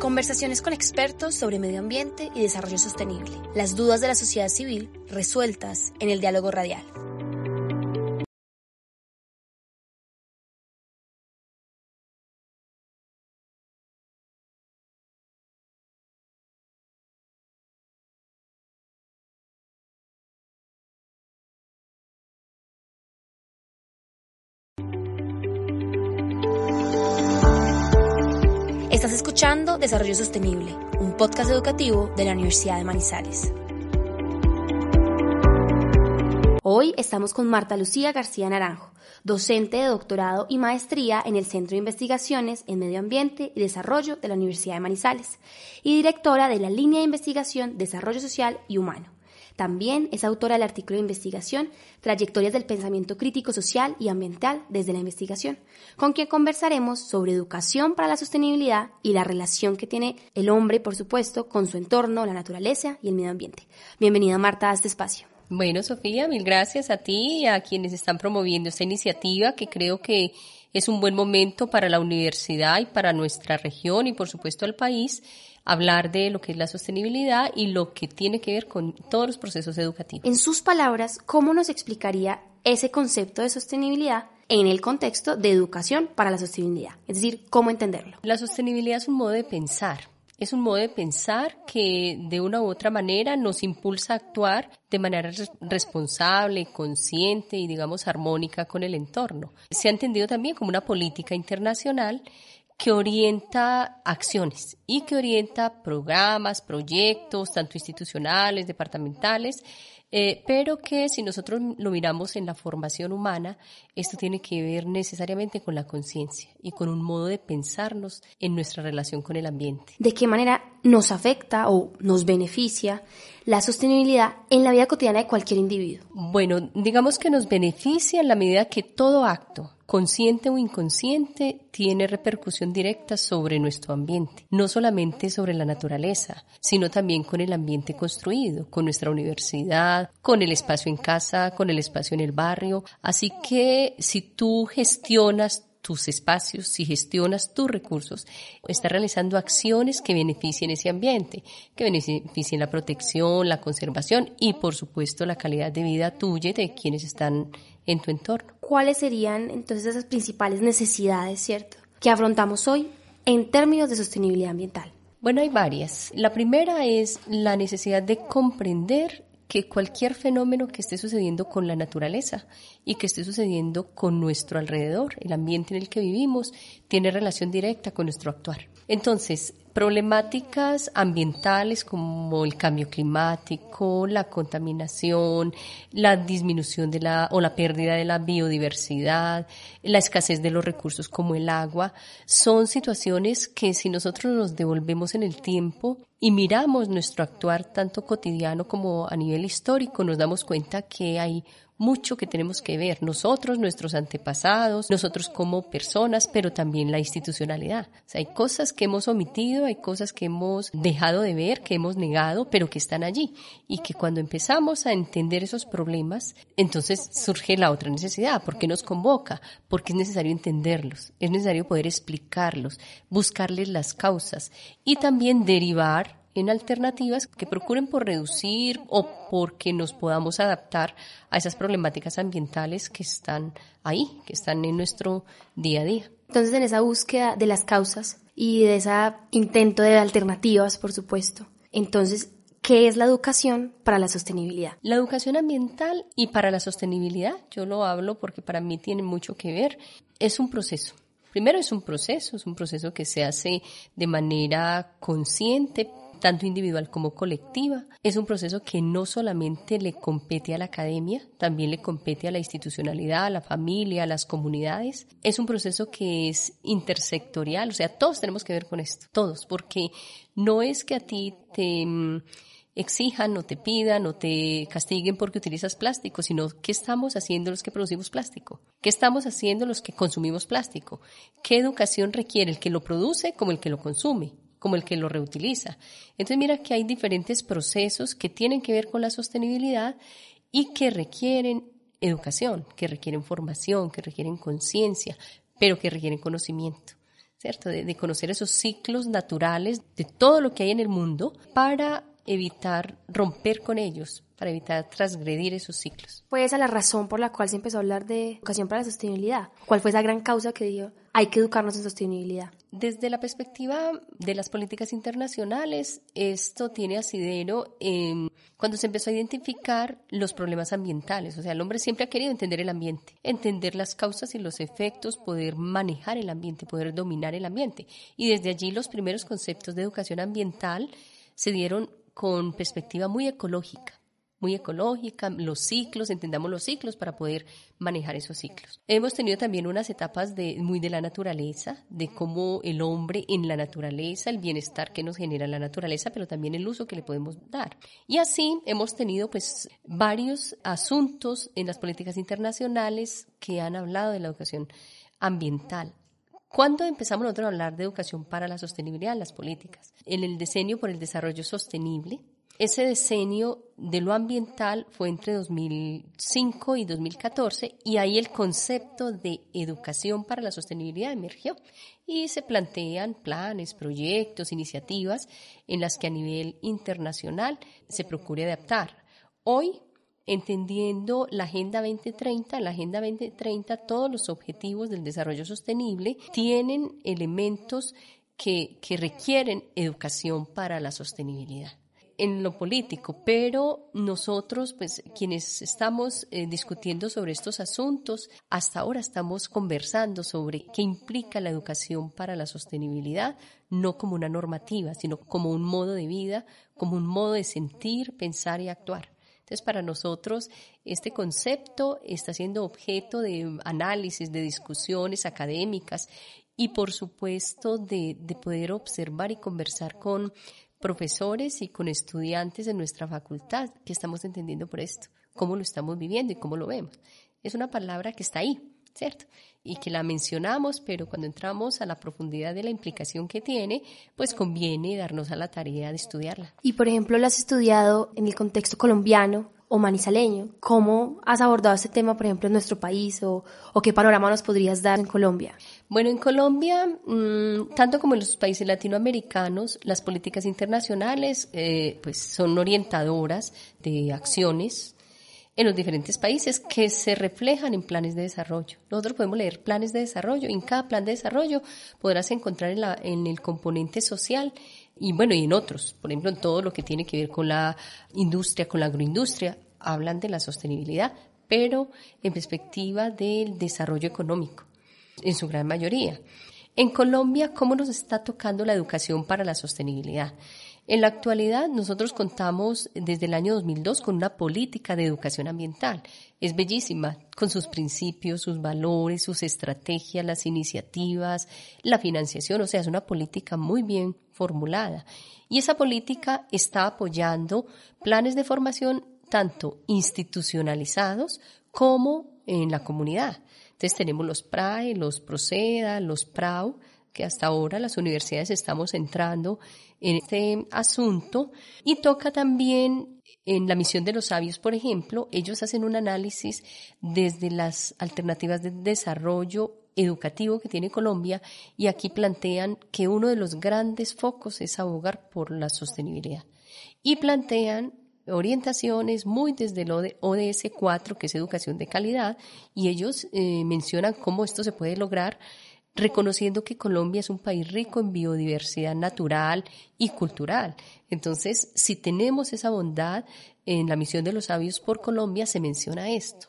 Conversaciones con expertos sobre medio ambiente y desarrollo sostenible. Las dudas de la sociedad civil resueltas en el diálogo radial. Desarrollo Sostenible, un podcast educativo de la Universidad de Manizales. Hoy estamos con Marta Lucía García Naranjo, docente de doctorado y maestría en el Centro de Investigaciones en Medio Ambiente y Desarrollo de la Universidad de Manizales y directora de la línea de investigación Desarrollo Social y Humano. También es autora del artículo de investigación Trayectorias del Pensamiento Crítico Social y Ambiental desde la Investigación, con quien conversaremos sobre educación para la sostenibilidad y la relación que tiene el hombre, por supuesto, con su entorno, la naturaleza y el medio ambiente. Bienvenida, Marta, a este espacio. Bueno, Sofía, mil gracias a ti y a quienes están promoviendo esta iniciativa que creo que es un buen momento para la universidad y para nuestra región y por supuesto al país hablar de lo que es la sostenibilidad y lo que tiene que ver con todos los procesos educativos. En sus palabras, ¿cómo nos explicaría ese concepto de sostenibilidad en el contexto de educación para la sostenibilidad? Es decir, ¿cómo entenderlo? La sostenibilidad es un modo de pensar. Es un modo de pensar que de una u otra manera nos impulsa a actuar de manera responsable, consciente y digamos armónica con el entorno. Se ha entendido también como una política internacional que orienta acciones y que orienta programas, proyectos, tanto institucionales, departamentales, eh, pero que si nosotros lo miramos en la formación humana, esto tiene que ver necesariamente con la conciencia y con un modo de pensarnos en nuestra relación con el ambiente. ¿De qué manera nos afecta o nos beneficia la sostenibilidad en la vida cotidiana de cualquier individuo? Bueno, digamos que nos beneficia en la medida que todo acto, consciente o inconsciente, tiene repercusión directa sobre nuestro ambiente, no solamente sobre la naturaleza, sino también con el ambiente construido, con nuestra universidad, con el espacio en casa, con el espacio en el barrio. Así que si tú gestionas tus espacios, si gestionas tus recursos, estás realizando acciones que beneficien ese ambiente, que beneficien la protección, la conservación y por supuesto la calidad de vida tuya de quienes están en tu entorno. ¿Cuáles serían entonces esas principales necesidades, cierto, que afrontamos hoy en términos de sostenibilidad ambiental? Bueno, hay varias. La primera es la necesidad de comprender que cualquier fenómeno que esté sucediendo con la naturaleza y que esté sucediendo con nuestro alrededor, el ambiente en el que vivimos, tiene relación directa con nuestro actuar. Entonces, problemáticas ambientales como el cambio climático, la contaminación, la disminución de la o la pérdida de la biodiversidad, la escasez de los recursos como el agua, son situaciones que si nosotros nos devolvemos en el tiempo y miramos nuestro actuar tanto cotidiano como a nivel histórico, nos damos cuenta que hay mucho que tenemos que ver, nosotros, nuestros antepasados, nosotros como personas, pero también la institucionalidad. O sea, hay cosas que hemos omitido, hay cosas que hemos dejado de ver, que hemos negado, pero que están allí. Y que cuando empezamos a entender esos problemas, entonces surge la otra necesidad. ¿Por qué nos convoca? Porque es necesario entenderlos, es necesario poder explicarlos, buscarles las causas y también derivar en alternativas que procuren por reducir o porque nos podamos adaptar a esas problemáticas ambientales que están ahí, que están en nuestro día a día. Entonces, en esa búsqueda de las causas y de ese intento de alternativas, por supuesto, entonces, ¿qué es la educación para la sostenibilidad? La educación ambiental y para la sostenibilidad, yo lo hablo porque para mí tiene mucho que ver, es un proceso. Primero es un proceso, es un proceso que se hace de manera consciente, tanto individual como colectiva. Es un proceso que no solamente le compete a la academia, también le compete a la institucionalidad, a la familia, a las comunidades. Es un proceso que es intersectorial, o sea, todos tenemos que ver con esto, todos, porque no es que a ti te mm, exijan o te pidan o te castiguen porque utilizas plástico, sino qué estamos haciendo los que producimos plástico, qué estamos haciendo los que consumimos plástico, qué educación requiere el que lo produce como el que lo consume como el que lo reutiliza. Entonces mira que hay diferentes procesos que tienen que ver con la sostenibilidad y que requieren educación, que requieren formación, que requieren conciencia, pero que requieren conocimiento. ¿cierto? De, conocer esos ciclos naturales de todo lo que hay en el mundo para evitar romper con ellos, para evitar transgredir esos ciclos. ¿Fue esa la razón por la cual se empezó a hablar de educación para la sostenibilidad? ¿Cuál fue esa gran causa que dio hay que educarnos en sostenibilidad? Desde la perspectiva de las políticas internacionales, esto tiene asidero cuando se empezó a identificar los problemas ambientales. O sea, el hombre siempre ha querido entender el ambiente, entender las causas y los efectos, poder manejar el ambiente, poder dominar el ambiente. Y desde allí los primeros conceptos de educación ambiental se dieron con perspectiva muy ecológica muy ecológica, los ciclos, entendamos los ciclos para poder manejar esos ciclos. Hemos tenido también unas etapas de, muy de la naturaleza, de cómo el hombre en la naturaleza, el bienestar que nos genera la naturaleza, pero también el uso que le podemos dar. Y así hemos tenido pues varios asuntos en las políticas internacionales que han hablado de la educación ambiental. ¿Cuándo empezamos nosotros a hablar de educación para la sostenibilidad en las políticas? En el diseño por el desarrollo sostenible, ese decenio de lo ambiental fue entre 2005 y 2014 y ahí el concepto de educación para la sostenibilidad emergió y se plantean planes, proyectos, iniciativas en las que a nivel internacional se procure adaptar. Hoy, entendiendo la Agenda 2030, en la Agenda 2030 todos los objetivos del desarrollo sostenible tienen elementos que requieren educación para la sostenibilidad en lo político, pero nosotros, pues quienes estamos eh, discutiendo sobre estos asuntos, hasta ahora estamos conversando sobre qué implica la educación para la sostenibilidad, no como una normativa, sino como un modo de vida, como un modo de sentir, pensar y actuar. Entonces, para nosotros, este concepto está siendo objeto de análisis, de discusiones académicas y, por supuesto, de, de poder observar y conversar con profesores y con estudiantes de nuestra facultad que estamos entendiendo por esto, cómo lo estamos viviendo y cómo lo vemos. Es una palabra que está ahí, ¿cierto? Y que la mencionamos, pero cuando entramos a la profundidad de la implicación que tiene, pues conviene darnos a la tarea de estudiarla. Y por ejemplo, ¿la has estudiado en el contexto colombiano o manizaleño? ¿Cómo has abordado este tema, por ejemplo, en nuestro país o qué panorama nos podrías dar en Colombia? Bueno, en Colombia, mm, tanto como en los países latinoamericanos, las políticas internacionales eh, pues son orientadoras de acciones en los diferentes países que se reflejan en planes de desarrollo. Nosotros podemos leer planes de desarrollo en cada plan de desarrollo podrás encontrar en, la, en el componente social y bueno, y en otros, por ejemplo, en todo lo que tiene que ver con la industria, con la agroindustria, hablan de la sostenibilidad, pero en perspectiva del desarrollo económico en su gran mayoría. En Colombia, ¿cómo nos está tocando la educación para la sostenibilidad? En la actualidad, nosotros contamos desde el año 2002 con una política de educación ambiental. Es bellísima, con sus principios, sus valores, sus estrategias, las iniciativas, la financiación, o sea, es una política muy bien formulada. Y esa política está apoyando planes de formación tanto institucionalizados como en la comunidad. Entonces tenemos los PRAE, los PROCEDA, los PRAU, que hasta ahora las universidades estamos entrando en este asunto. Y toca también en la misión de los sabios, por ejemplo, ellos hacen un análisis desde las alternativas de desarrollo educativo que tiene Colombia y aquí plantean que uno de los grandes focos es abogar por la sostenibilidad. Y plantean orientaciones muy desde el ODS 4, que es educación de calidad, y ellos eh, mencionan cómo esto se puede lograr reconociendo que Colombia es un país rico en biodiversidad natural y cultural. Entonces, si tenemos esa bondad en la misión de los sabios por Colombia, se menciona esto.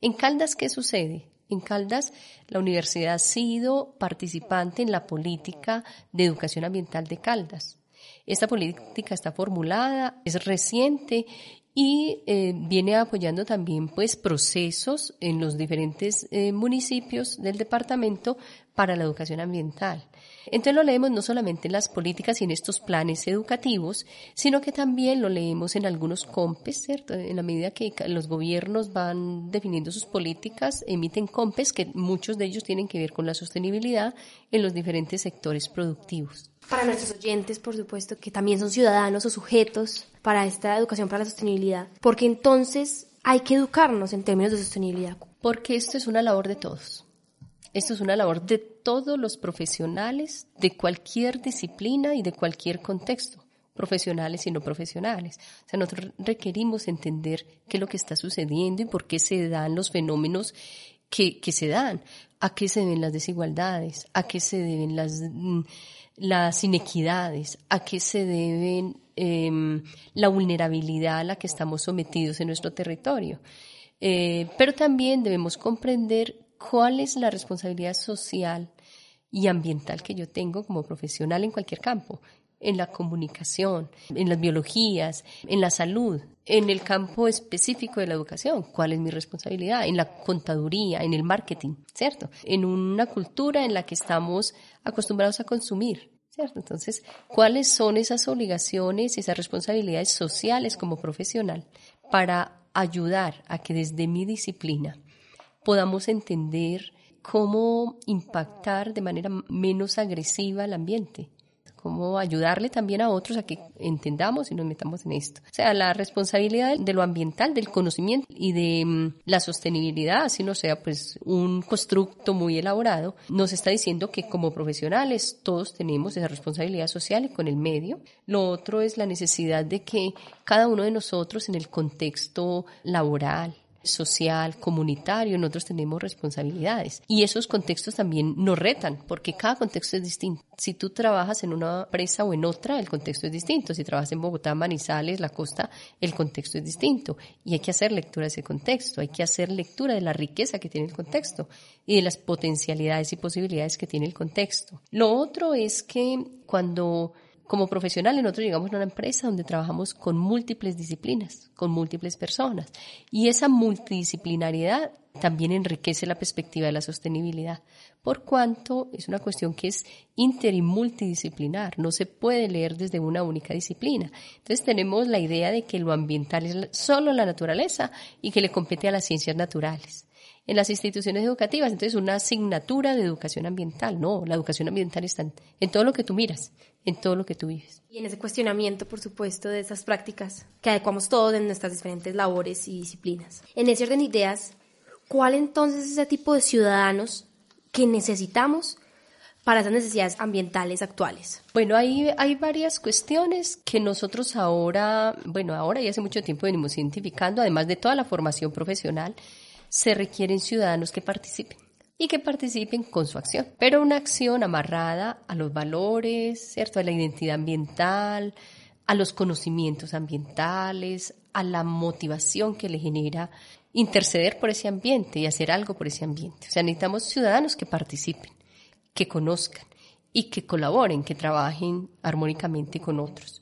En Caldas, ¿qué sucede? En Caldas, la universidad ha sido participante en la política de educación ambiental de Caldas. Esta política está formulada, es reciente y eh, viene apoyando también pues procesos en los diferentes eh, municipios del departamento para la educación ambiental. Entonces lo leemos no solamente en las políticas y en estos planes educativos, sino que también lo leemos en algunos COMPES, ¿cierto? En la medida que los gobiernos van definiendo sus políticas, emiten COMPES, que muchos de ellos tienen que ver con la sostenibilidad en los diferentes sectores productivos. Para nuestros oyentes, por supuesto, que también son ciudadanos o sujetos para esta educación para la sostenibilidad, porque entonces hay que educarnos en términos de sostenibilidad. Porque esto es una labor de todos Esto es una labor de todos los profesionales de cualquier disciplina y de cualquier contexto, profesionales y no profesionales. O sea, nosotros requerimos entender qué es lo que está sucediendo y por qué se dan los fenómenos que, que se dan, a qué se deben las desigualdades, a qué se deben las, mm, las inequidades, a qué se deben em, la vulnerabilidad a la que estamos sometidos en nuestro territorio. Eh, pero también debemos comprender cuál es la responsabilidad social y ambiental que yo tengo como profesional en cualquier campo, en la comunicación, en las biologías, en la salud, en el campo específico de la educación, cuál es mi responsabilidad, en la contaduría, en el marketing, ¿cierto? En una cultura en la que estamos acostumbrados a consumir, ¿cierto? Entonces, ¿cuáles son esas obligaciones, esas responsabilidades sociales como profesional para ayudar a que desde mi disciplina podamos entender cómo impactar de manera menos agresiva el ambiente, cómo ayudarle también a otros a que entendamos y nos metamos en esto. O sea, la responsabilidad de lo ambiental, del conocimiento y de mm, la sostenibilidad, así no sea pues un constructo muy elaborado, nos está diciendo que como profesionales todos tenemos esa responsabilidad social y con el medio. Lo otro es la necesidad de que cada uno de nosotros en el contexto laboral, social, comunitario, nosotros tenemos responsabilidades. Y esos contextos también nos retan, porque cada contexto es distinto. Si tú trabajas en una empresa o en otra, el contexto es distinto. Si trabajas en Bogotá, Manizales, la costa, el contexto es distinto. Y hay que hacer lectura de ese contexto, hay que hacer lectura de la riqueza que tiene el contexto y de las potencialidades y posibilidades que tiene el contexto. Lo otro es que cuando como profesionales nosotros llegamos a una empresa donde trabajamos con múltiples disciplinas, con múltiples personas. Y esa multidisciplinariedad también enriquece la perspectiva de la sostenibilidad, por cuanto es una cuestión que es inter y multidisciplinar, no se puede leer desde una única disciplina. Entonces tenemos la idea de que lo ambiental es solo la naturaleza y que le compete a las ciencias naturales en las instituciones educativas. Entonces, una asignatura de educación ambiental. No, la educación ambiental está en, todo lo que tú miras, en todo lo que tú vives. Y en ese cuestionamiento, por supuesto, de esas prácticas que adecuamos todos en nuestras diferentes labores y disciplinas. En ese orden de ideas, ¿cuál entonces es ese tipo de ciudadanos que necesitamos para esas necesidades ambientales actuales? Bueno, hay, hay varias cuestiones que nosotros ahora, bueno, ahora y hace mucho tiempo venimos identificando, además de toda la formación profesional, se requieren ciudadanos que participen y que participen con su acción, pero una acción amarrada a los valores, ¿cierto? A la identidad ambiental, a los conocimientos ambientales, a la motivación que le genera interceder por ese ambiente y hacer algo por ese ambiente. O sea, necesitamos ciudadanos que participen, que conozcan y que colaboren, que trabajen armónicamente con otros.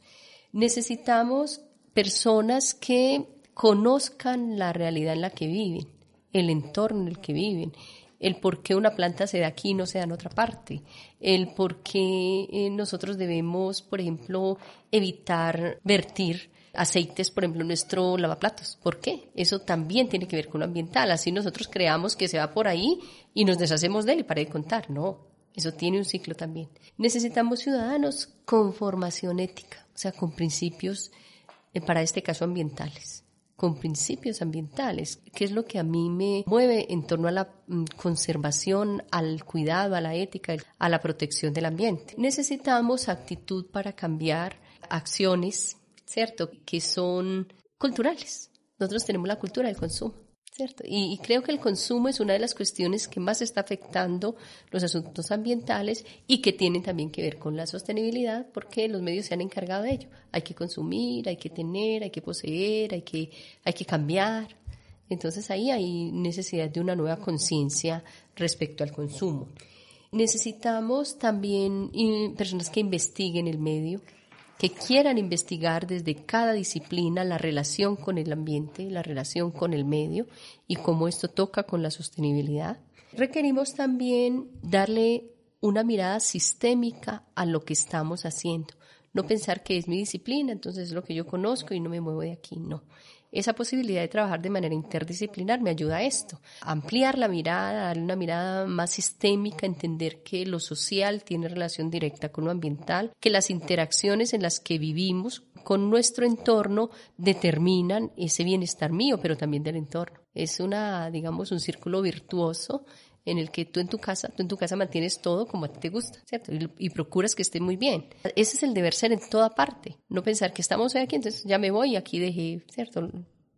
Necesitamos personas que conozcan la realidad en la que viven, el entorno en el que viven, el por qué una planta se da aquí y no se da en otra parte, el por qué eh, nosotros debemos, por ejemplo, evitar vertir aceites, por ejemplo, nuestro lavaplatos. ¿Por qué? Eso también tiene que ver con lo ambiental. Así nosotros creamos que se va por ahí y nos deshacemos de él y para de contar. No, eso tiene un ciclo también. Necesitamos ciudadanos con formación ética, o sea, con principios, eh, para este caso, ambientales con principios ambientales, que es lo que a mí me mueve en torno a la mm, conservación, al cuidado, a la ética, a la protección del ambiente. Necesitamos actitud para cambiar acciones, ¿cierto?, que son culturales. Nosotros tenemos la cultura del consumo. ¿Cierto? Y, creo que el consumo es una de las cuestiones que más está afectando los asuntos ambientales y que tienen también que ver con la sostenibilidad porque los medios se han encargado de ello. Hay que consumir, hay que tener, hay que poseer, hay que, hay que cambiar. Entonces ahí hay necesidad de una nueva conciencia respecto al consumo. Necesitamos también personas que investiguen el medio, que quieran investigar desde cada disciplina la relación con el ambiente, la relación con el medio y cómo esto toca con la sostenibilidad. Requerimos también darle una mirada sistémica a lo que estamos haciendo. No pensar que es mi disciplina, entonces es lo que yo conozco y no me muevo de aquí, no. Esa posibilidad de trabajar de manera interdisciplinar me ayuda a esto, a ampliar la mirada, darle una mirada más sistémica, entender que lo social tiene relación directa con lo ambiental, que las interacciones en las que vivimos con nuestro entorno determinan ese bienestar mío, pero también del entorno. Es una, digamos, un círculo virtuoso en el que tú en tu casa, tú en tu casa mantienes todo como a ti te gusta, ¿cierto? Y, procuras que esté muy bien. Ese es el deber ser en toda parte. No pensar que estamos aquí, entonces ya me voy, aquí dejé, ¿cierto?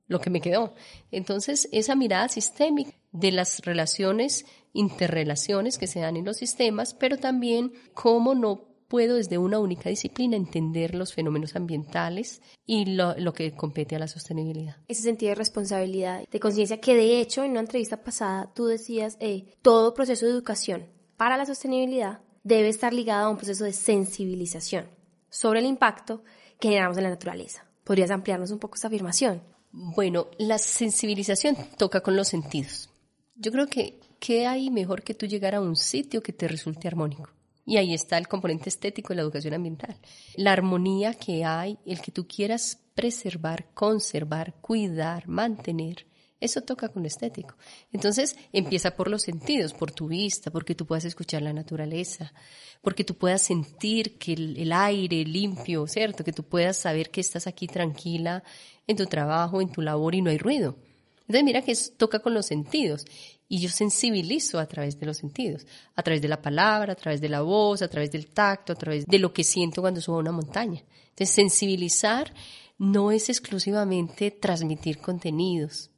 Lo que me quedó. Entonces, esa mirada sistémica de las relaciones, interrelaciones que se dan en los sistemas, pero también cómo no puedo desde una única disciplina entender los fenómenos ambientales y lo, que compete a la sostenibilidad. Ese sentido de responsabilidad, de conciencia, que de hecho en una entrevista pasada tú decías, eh, todo proceso de educación para la sostenibilidad debe estar ligado a un proceso de sensibilización sobre el impacto que generamos en la naturaleza. ¿Podrías ampliarnos un poco esta afirmación? Bueno, la sensibilización toca con los sentidos. Yo creo que ¿qué hay mejor que tú llegar a un sitio que te resulte armónico? Y ahí está el componente estético de la educación ambiental. La armonía que hay, el que tú quieras preservar, conservar, cuidar, mantener, eso toca con lo estético. Entonces empieza por los sentidos, por tu vista, porque tú puedas escuchar la naturaleza, porque tú puedas sentir que el, el aire limpio, ¿cierto? Que tú puedas saber que estás aquí tranquila en tu trabajo, en tu labor y no hay ruido. Entonces mira que eso toca con los sentidos y yo sensibilizo a través de los sentidos, a través de la palabra, a través de la voz, a través del tacto, a través de lo que siento cuando subo a una montaña. Entonces, sensibilizar no es exclusivamente transmitir contenidos,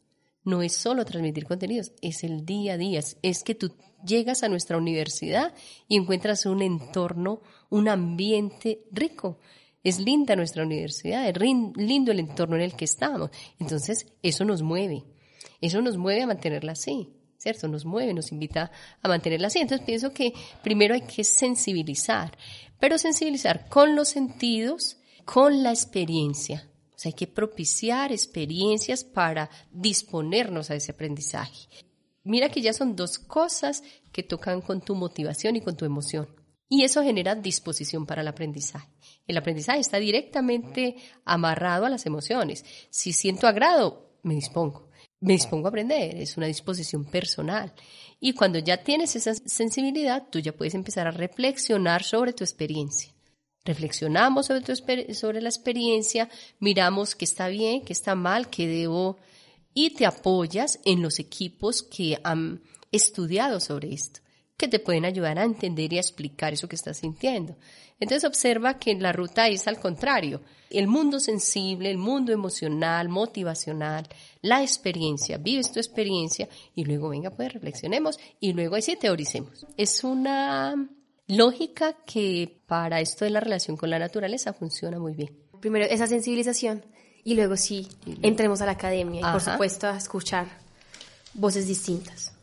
no es solo transmitir contenidos, es el día a día, es que tú llegas a nuestra universidad y encuentras un entorno, un ambiente rico. Es linda nuestra universidad, es lindo el entorno en el que estamos. Entonces, eso nos mueve, eso nos mueve a mantenerla así. ¿Cierto? Nos mueve, nos invita a mantenerla así. Entonces pienso que primero hay que sensibilizar, pero sensibilizar con los sentidos, con la experiencia. O sea, hay que propiciar experiencias para disponernos a ese aprendizaje. Mira que ya son dos cosas que tocan con tu motivación y con tu emoción. Y eso genera disposición para el aprendizaje. El aprendizaje está directamente amarrado a las emociones. Si siento agrado, me dispongo me dispongo a aprender, es una disposición personal. Y cuando ya tienes esa sensibilidad, tú ya puedes empezar a reflexionar sobre tu experiencia. Reflexionamos sobre, tu, sobre la experiencia, miramos qué está bien, qué está mal, qué debo, y te apoyas en los equipos que han estudiado sobre esto, que te pueden ayudar a entender y a explicar eso que estás sintiendo. Entonces observa que la ruta es al contrario. El mundo sensible, el mundo emocional, motivacional, la experiencia, vives tu experiencia y luego venga, pues reflexionemos y luego ahí sí teoricemos. Es una lógica que para esto de la relación con la naturaleza funciona muy bien. Primero esa sensibilización y luego sí entremos a la academia y por supuesto a escuchar voces distintas.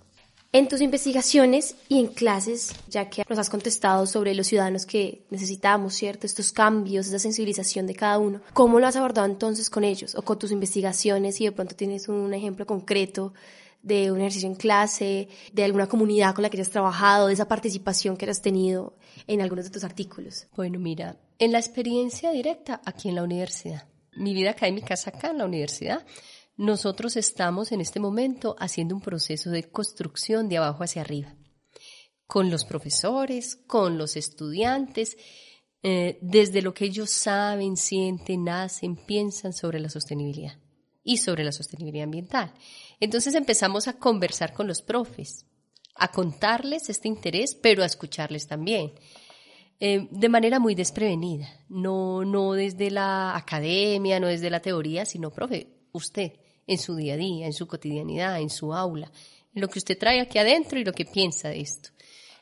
En tus investigaciones y en clases, ya que nos has contestado sobre los ciudadanos que necesitamos, ¿cierto? Estos cambios, esa sensibilización de cada uno, ¿cómo lo has abordado entonces con ellos o con tus investigaciones y de pronto tienes un ejemplo concreto de un ejercicio en clase, de alguna comunidad con la que hayas trabajado, de esa participación que has tenido en algunos de tus artículos? Bueno, mira, en la experiencia directa aquí en la universidad, mi vida académica es acá en la universidad, nosotros estamos en este momento haciendo un proceso de construcción de abajo hacia arriba, con los profesores, con los estudiantes, eh, desde lo que ellos saben, sienten, hacen, piensan sobre la sostenibilidad y sobre la sostenibilidad ambiental. Entonces empezamos a conversar con los profes, a contarles este interés, pero a escucharles también. Eh, de manera muy desprevenida, no, no desde la academia, no desde la teoría, sino, profe, usted, en su día a día, en su cotidianidad, en su aula, en lo que usted trae aquí adentro y lo que piensa de esto.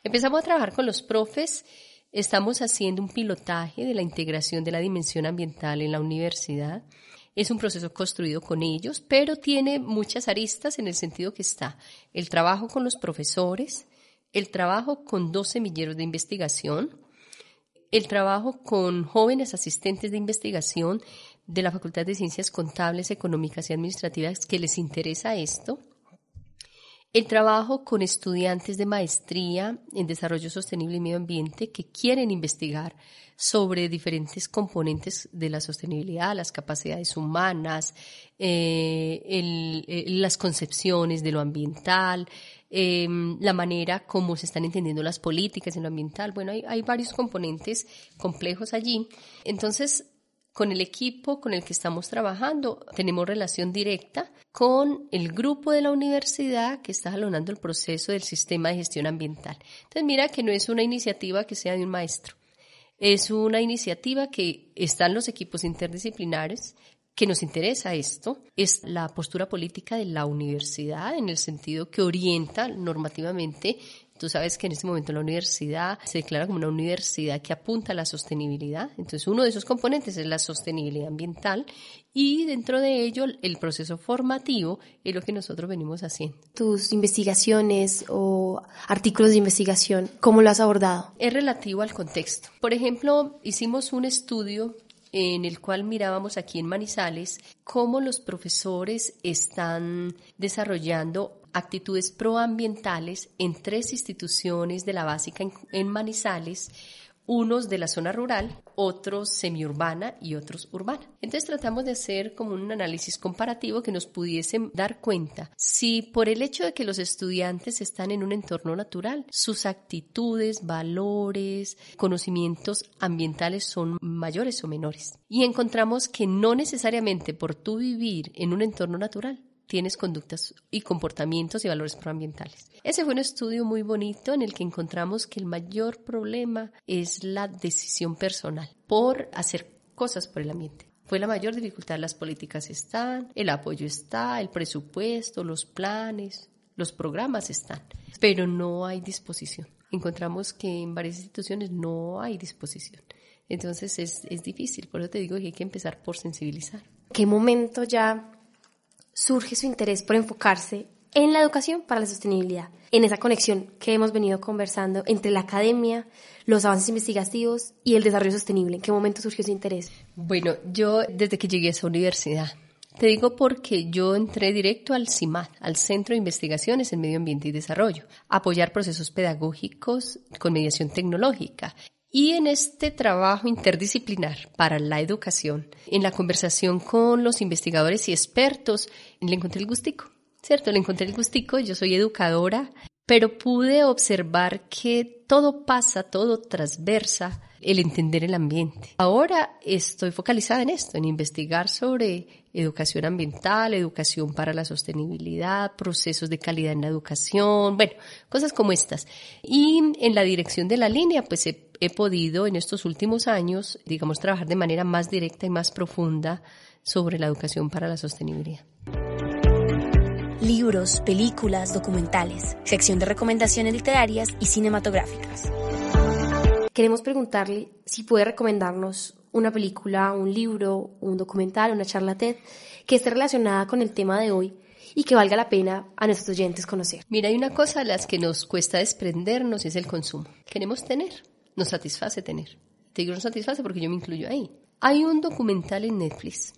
Empezamos a trabajar con los profes, estamos haciendo un pilotaje de la integración de la dimensión ambiental en la universidad. Es un proceso construido con ellos, pero tiene muchas aristas en el sentido que está el trabajo con los profesores, el trabajo con dos semilleros de investigación, el trabajo con jóvenes asistentes de investigación de la Facultad de Ciencias Contables, Económicas y Administrativas que les interesa esto. El trabajo con estudiantes de maestría en desarrollo sostenible y medio ambiente que quieren investigar sobre diferentes componentes de la sostenibilidad, las capacidades humanas, eh, eh, las concepciones de lo ambiental, em, la manera como se están entendiendo las políticas en lo ambiental. Bueno, hay, hay varios componentes complejos allí. Entonces, Con el equipo con el que estamos trabajando. Tenemos relación directa con el grupo de la universidad que está jalonando el proceso del sistema de gestión ambiental. Entonces mira que no es una iniciativa que sea de un maestro, es una iniciativa que están los equipos interdisciplinares, que nos interesa esto. Es la postura política de la universidad en el sentido que orienta normativamente Tú sabes que en este momento la universidad se declara como una universidad que apunta a la sostenibilidad. Entonces, uno de esos componentes es la sostenibilidad ambiental y dentro de ello el proceso formativo es lo que nosotros venimos haciendo. Tus investigaciones o artículos de investigación, ¿cómo lo has abordado? Es relativo al contexto. Por ejemplo, hicimos un estudio en el cual mirábamos aquí en Manizales cómo los profesores están desarrollando actitudes proambientales en tres instituciones de la básica en, Manizales, unos de la zona rural, otros semiurbana y otros urbana. Entonces tratamos de hacer como un análisis comparativo que nos pudiese dar cuenta si por el hecho de que los estudiantes están en un entorno natural, sus actitudes, valores, conocimientos ambientales son mayores o menores. Y encontramos que no necesariamente por tú vivir en un entorno natural tienes conductas y comportamientos y valores proambientales. Ese fue un estudio muy bonito en el que encontramos que el mayor problema es la decisión personal por hacer cosas por el ambiente. Fue la mayor dificultad. Las políticas están, el apoyo está, el presupuesto, los planes, los programas están, pero no hay disposición. Encontramos que en varias instituciones no hay disposición. Entonces es, es difícil, por eso te digo que hay que empezar por sensibilizar. ¿Qué momento ya surge su interés por enfocarse en la educación para la sostenibilidad, en esa conexión que hemos venido conversando entre la academia, los avances investigativos y el desarrollo sostenible. ¿En qué momento surgió su interés? Bueno, yo desde que llegué a esa universidad, te digo porque yo entré directo al CIMAD, al Centro de Investigaciones en Medio Ambiente y Desarrollo, apoyar procesos pedagógicos con mediación tecnológica. Y en este trabajo interdisciplinar para la educación, en la conversación con los investigadores y expertos, le encontré el gustico, ¿cierto? Le encontré el gustico, yo soy educadora, pero pude observar que todo pasa, todo transversa el entender el ambiente. Ahora estoy focalizada en esto, en investigar sobre educación ambiental, educación para la sostenibilidad, procesos de calidad en la educación, bueno, cosas como estas. Y en la dirección de la línea, pues he podido en estos últimos años, digamos, trabajar de manera más directa y más profunda sobre la educación para la sostenibilidad libros, películas, documentales, sección de recomendaciones literarias y cinematográficas queremos preguntarle si puede recomendarnos una película, un libro, un documental, una charla TED que esté relacionada con el tema de hoy y que valga la pena a nuestros oyentes conocer. Mira, hay una cosa a las que nos cuesta desprendernos es el consumo. Queremos tener, nos satisface tener. Te digo nos satisface porque yo me incluyo ahí. Hay un documental en Netflix.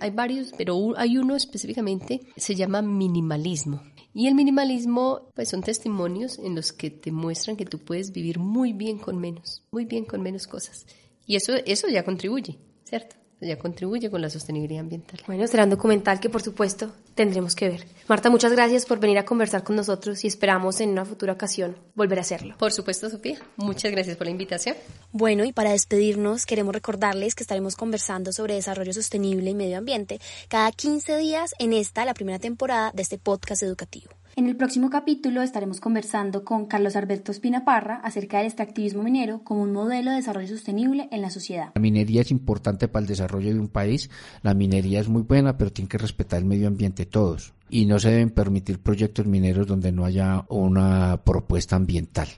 Hay varios, pero hay uno específicamente, se llama Minimalismo. Y el minimalismo, pues son testimonios en los que te muestran que tú puedes vivir muy bien con menos, muy bien con menos cosas. Y eso, eso ya contribuye, ¿cierto? Ya contribuye con la sostenibilidad ambiental. Bueno, será un documental que por supuesto tendremos que ver. Marta, muchas gracias por venir a conversar con nosotros y esperamos en una futura ocasión volver a hacerlo. Por supuesto, Sofía. Muchas gracias por la invitación. Bueno, y para despedirnos queremos recordarles que estaremos conversando sobre desarrollo sostenible y medio ambiente cada 15 días en esta, la primera temporada de este podcast educativo. En el próximo capítulo estaremos conversando con Carlos Alberto Espinaparra acerca del extractivismo minero como un modelo de desarrollo sostenible en la sociedad. La minería es importante para el desarrollo de un país. La minería es muy buena, pero tiene que respetar el medio ambiente todos. Y no se deben permitir proyectos mineros donde no haya una propuesta ambiental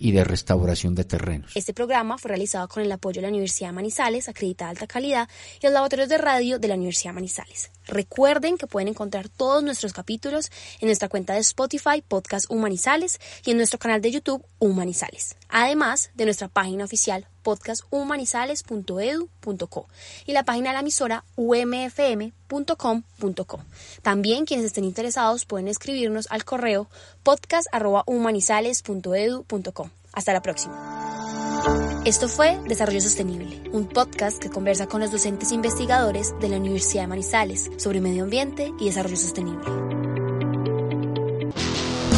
y de restauración de terrenos. Este programa fue realizado con el apoyo de la Universidad de Manizales, acreditada alta calidad, y los laboratorios de radio de la Universidad de Manizales. Recuerden que pueden encontrar todos nuestros capítulos en nuestra cuenta de Spotify, Podcast Humanizales, y en nuestro canal de YouTube, Humanizales. Además de nuestra página oficial, podcasthumanizales.edu.co y la página de la emisora umfm.com.co. También quienes estén interesados pueden escribirnos al correo podcast.humanizales.edu.co. Hasta la próxima. Esto fue Desarrollo Sostenible, un podcast que conversa con los docentes e investigadores de la Universidad de Manizales sobre medio ambiente y desarrollo sostenible.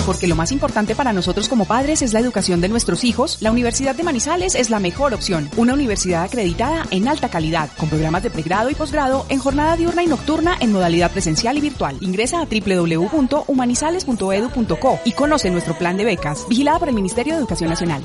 Porque lo más importante para nosotros como padres es la educación de nuestros hijos, la Universidad de Manizales es la mejor opción. Una universidad acreditada en alta calidad, con programas de pregrado y posgrado en jornada diurna y nocturna en modalidad presencial y virtual. Ingresa a www.humanizales.edu.co y conoce nuestro plan de becas, vigilada por el Ministerio de Educación Nacional.